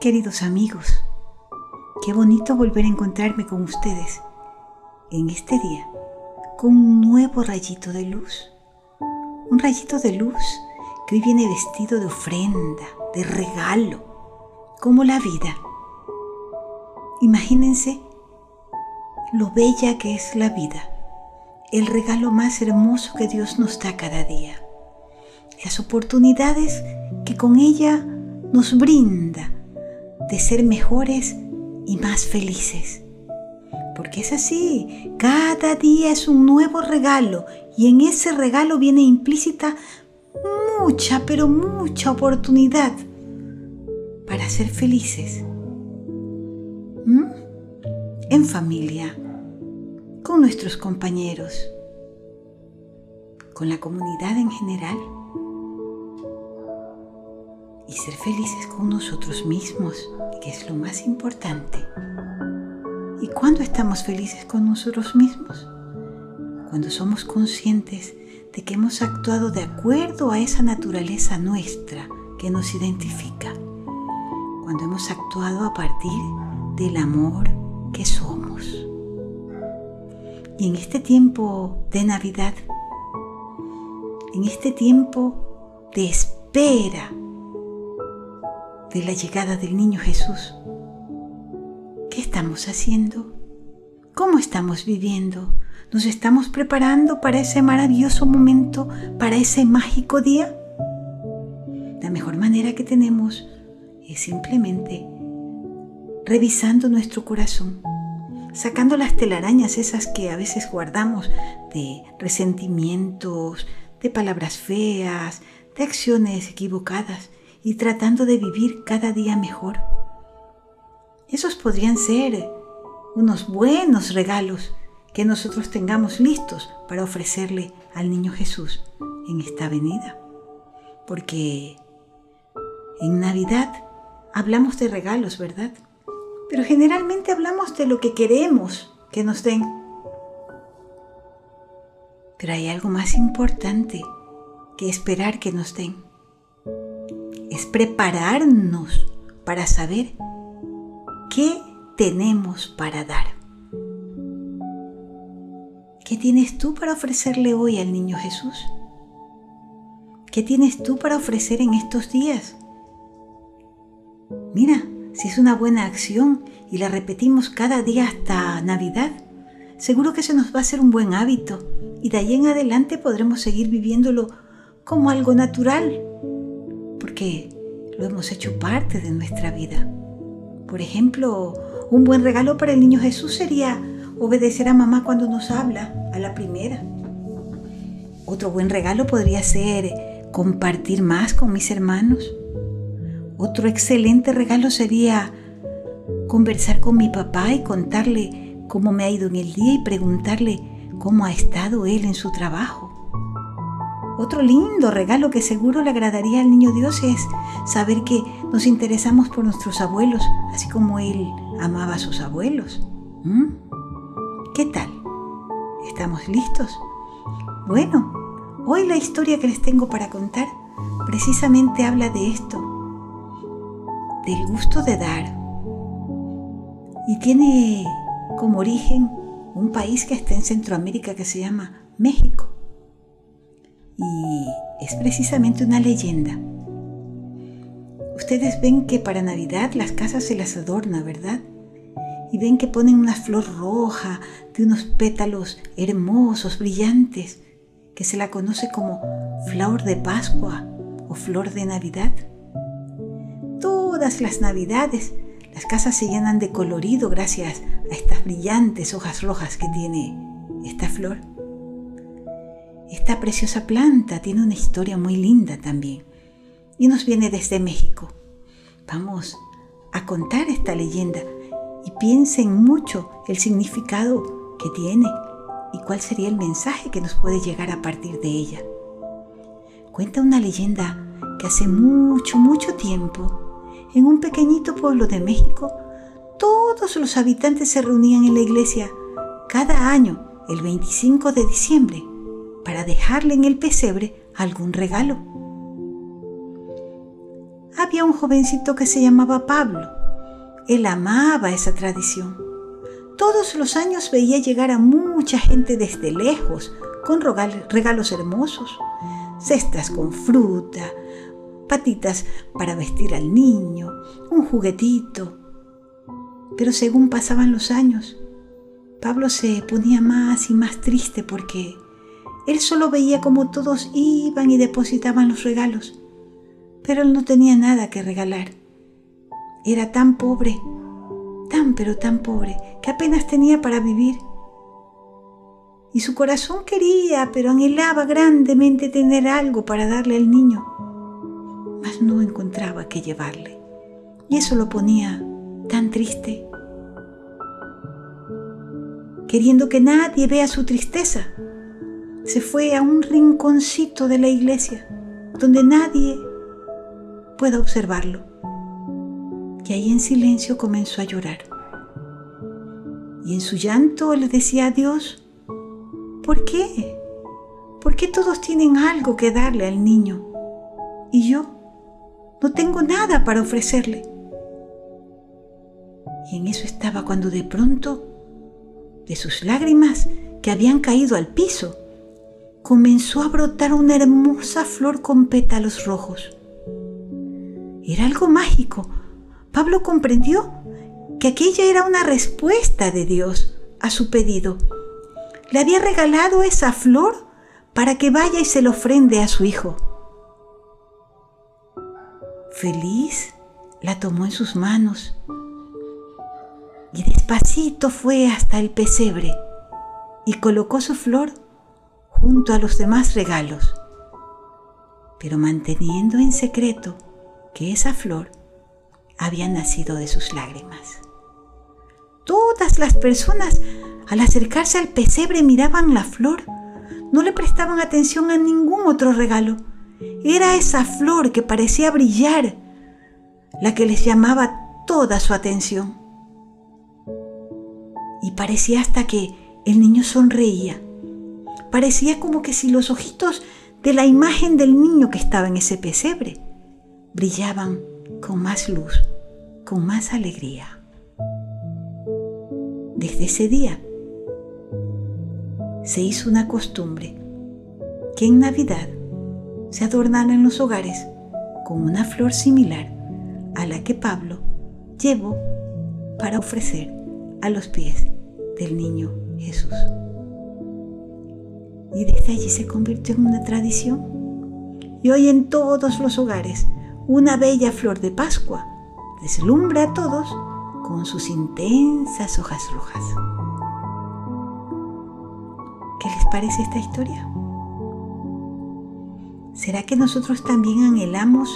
Queridos amigos, qué bonito volver a encontrarme con ustedes en este día con un nuevo rayito de luz. Un rayito de luz que hoy viene vestido de ofrenda, de regalo, como la vida. Imagínense lo bella que es la vida, el regalo más hermoso que Dios nos da cada día, las oportunidades que con ella nos brinda de ser mejores y más felices. Porque es así, cada día es un nuevo regalo y en ese regalo viene implícita mucha, pero mucha oportunidad para ser felices. ¿Mm? En familia, con nuestros compañeros, con la comunidad en general y ser felices con nosotros mismos, que es lo más importante. ¿Y cuándo estamos felices con nosotros mismos? Cuando somos conscientes de que hemos actuado de acuerdo a esa naturaleza nuestra que nos identifica. Cuando hemos actuado a partir del amor que somos. Y en este tiempo de Navidad, en este tiempo de espera de la llegada del niño Jesús. ¿Qué estamos haciendo? ¿Cómo estamos viviendo? ¿Nos estamos preparando para ese maravilloso momento, para ese mágico día? La mejor manera que tenemos es simplemente revisando nuestro corazón, sacando las telarañas esas que a veces guardamos de resentimientos, de palabras feas, de acciones equivocadas y tratando de vivir cada día mejor. Esos podrían ser unos buenos regalos que nosotros tengamos listos para ofrecerle al niño Jesús en esta venida. Porque en Navidad hablamos de regalos, ¿verdad? Pero generalmente hablamos de lo que queremos que nos den. Pero hay algo más importante que esperar que nos den es prepararnos para saber qué tenemos para dar. ¿Qué tienes tú para ofrecerle hoy al niño Jesús? ¿Qué tienes tú para ofrecer en estos días? Mira, si es una buena acción y la repetimos cada día hasta Navidad, seguro que se nos va a hacer un buen hábito y de ahí en adelante podremos seguir viviéndolo como algo natural porque lo hemos hecho parte de nuestra vida. Por ejemplo, un buen regalo para el niño Jesús sería obedecer a mamá cuando nos habla a la primera. Otro buen regalo podría ser compartir más con mis hermanos. Otro excelente regalo sería conversar con mi papá y contarle cómo me ha ido en el día y preguntarle cómo ha estado él en su trabajo. Otro lindo regalo que seguro le agradaría al niño Dios es saber que nos interesamos por nuestros abuelos, así como Él amaba a sus abuelos. ¿Mm? ¿Qué tal? ¿Estamos listos? Bueno, hoy la historia que les tengo para contar precisamente habla de esto, del gusto de dar. Y tiene como origen un país que está en Centroamérica que se llama México y es precisamente una leyenda. Ustedes ven que para Navidad las casas se las adorna, ¿verdad? Y ven que ponen una flor roja de unos pétalos hermosos, brillantes, que se la conoce como flor de Pascua o flor de Navidad. Todas las Navidades las casas se llenan de colorido gracias a estas brillantes hojas rojas que tiene esta flor. Esta preciosa planta tiene una historia muy linda también y nos viene desde México. Vamos a contar esta leyenda y piensen mucho el significado que tiene y cuál sería el mensaje que nos puede llegar a partir de ella. Cuenta una leyenda que hace mucho, mucho tiempo, en un pequeñito pueblo de México, todos los habitantes se reunían en la iglesia cada año, el 25 de diciembre, para dejarle en el pesebre algún regalo. había un jovencito que se llamaba Pablo. Él amaba esa tradición. Todos los años veía llegar a mucha gente desde lejos con regalos hermosos, cestas con fruta, patitas para vestir al niño, un juguetito. Pero según pasaban los años, Pablo se ponía más y más triste porque él solo veía cómo todos iban y depositaban los regalos, pero él no tenía nada que regalar. Era tan pobre, tan pero tan pobre, que apenas tenía para vivir. Y su corazón quería, pero anhelaba grandemente tener algo para darle al niño, mas no encontraba qué llevarle. Y eso lo ponía tan triste, queriendo que nadie vea su tristeza se fue a un rinconcito de la iglesia donde nadie pueda observarlo. Y ahí en silencio comenzó a llorar. Y en su llanto le decía a Dios, ¿por qué? ¿Por qué todos tienen algo que darle al niño? Y yo no tengo nada para ofrecerle. Y en eso estaba cuando de pronto, de sus lágrimas que habían caído al piso, comenzó a brotar una hermosa flor con pétalos rojos. Era algo mágico. Pablo comprendió que aquella era una respuesta de Dios a su pedido. Le había regalado esa flor para que vaya y se lo ofrende a su hijo. Feliz la tomó en sus manos y despacito fue hasta el pesebre y colocó su flor junto a los demás regalos, pero manteniendo en secreto que esa flor había nacido de sus lágrimas. Todas las personas al acercarse al pesebre miraban la flor, no le prestaban atención a ningún otro regalo. Era esa flor que parecía brillar la que les llamaba toda su atención. Y parecía hasta que el niño sonreía Parecía como que si los ojitos de la imagen del niño que estaba en ese pesebre brillaban con más luz, con más alegría. Desde ese día se hizo una costumbre que en Navidad se adornaran los hogares con una flor similar a la que Pablo llevó para ofrecer a los pies del niño Jesús y desde allí se convirtió en una tradición. Y hoy en todos los hogares una bella flor de Pascua deslumbra a todos con sus intensas hojas rojas. ¿Qué les parece esta historia? ¿Será que nosotros también anhelamos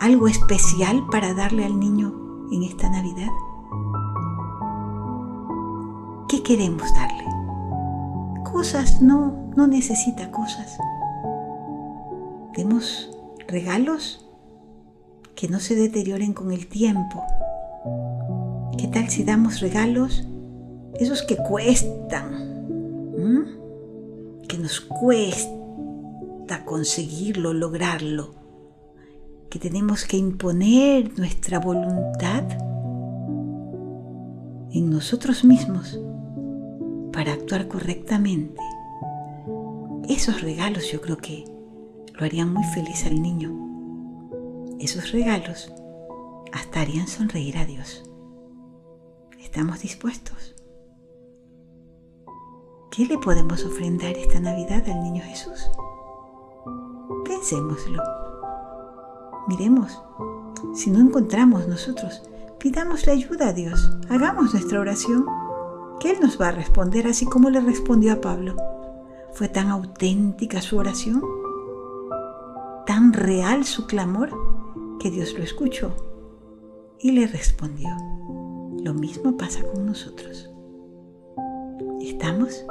algo especial para darle al niño en esta Navidad? ¿Qué queremos darle? Cosas, no, no necesita cosas. Demos regalos que no se deterioren con el tiempo. ¿Qué tal si damos regalos esos que cuestan? Que nos cuesta conseguirlo, lograrlo. Que tenemos que imponer nuestra voluntad en nosotros mismos para actuar correctamente. Esos regalos yo creo que lo harían muy feliz al niño. Esos regalos hasta harían sonreír a Dios. ¿Estamos dispuestos? ¿Qué le podemos ofrendar esta Navidad al niño Jesús? Pensémoslo. Miremos. Si no encontramos nosotros, pidamos ayuda a Dios. Hagamos nuestra oración que Él nos va a responder así como le respondió a Pablo. Fue tan auténtica su oración, tan real su clamor, que Dios lo escuchó y le respondió. Lo mismo pasa con nosotros. ¿Estamos?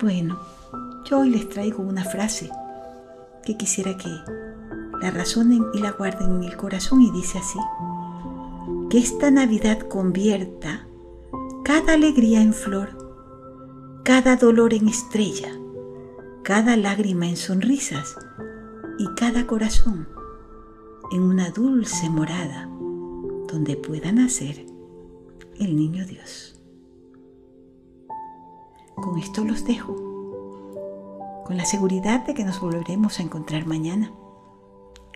Bueno, yo hoy les traigo una frase que quisiera que la razonen y la guarden en el corazón y dice así, que esta Navidad convierta cada alegría en flor, cada dolor en estrella, cada lágrima en sonrisas y cada corazón en una dulce morada donde pueda nacer el niño Dios. Con esto los dejo, con la seguridad de que nos volveremos a encontrar mañana,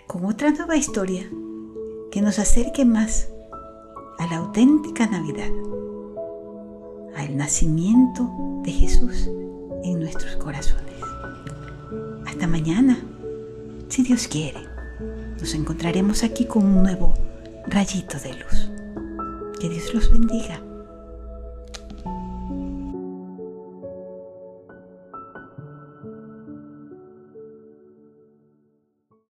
con otra nueva historia que nos acerque más a la auténtica Navidad, al nacimiento de Jesús en nuestros corazones. Hasta mañana, si Dios quiere, nos encontraremos aquí con un nuevo rayito de luz. Que Dios los bendiga.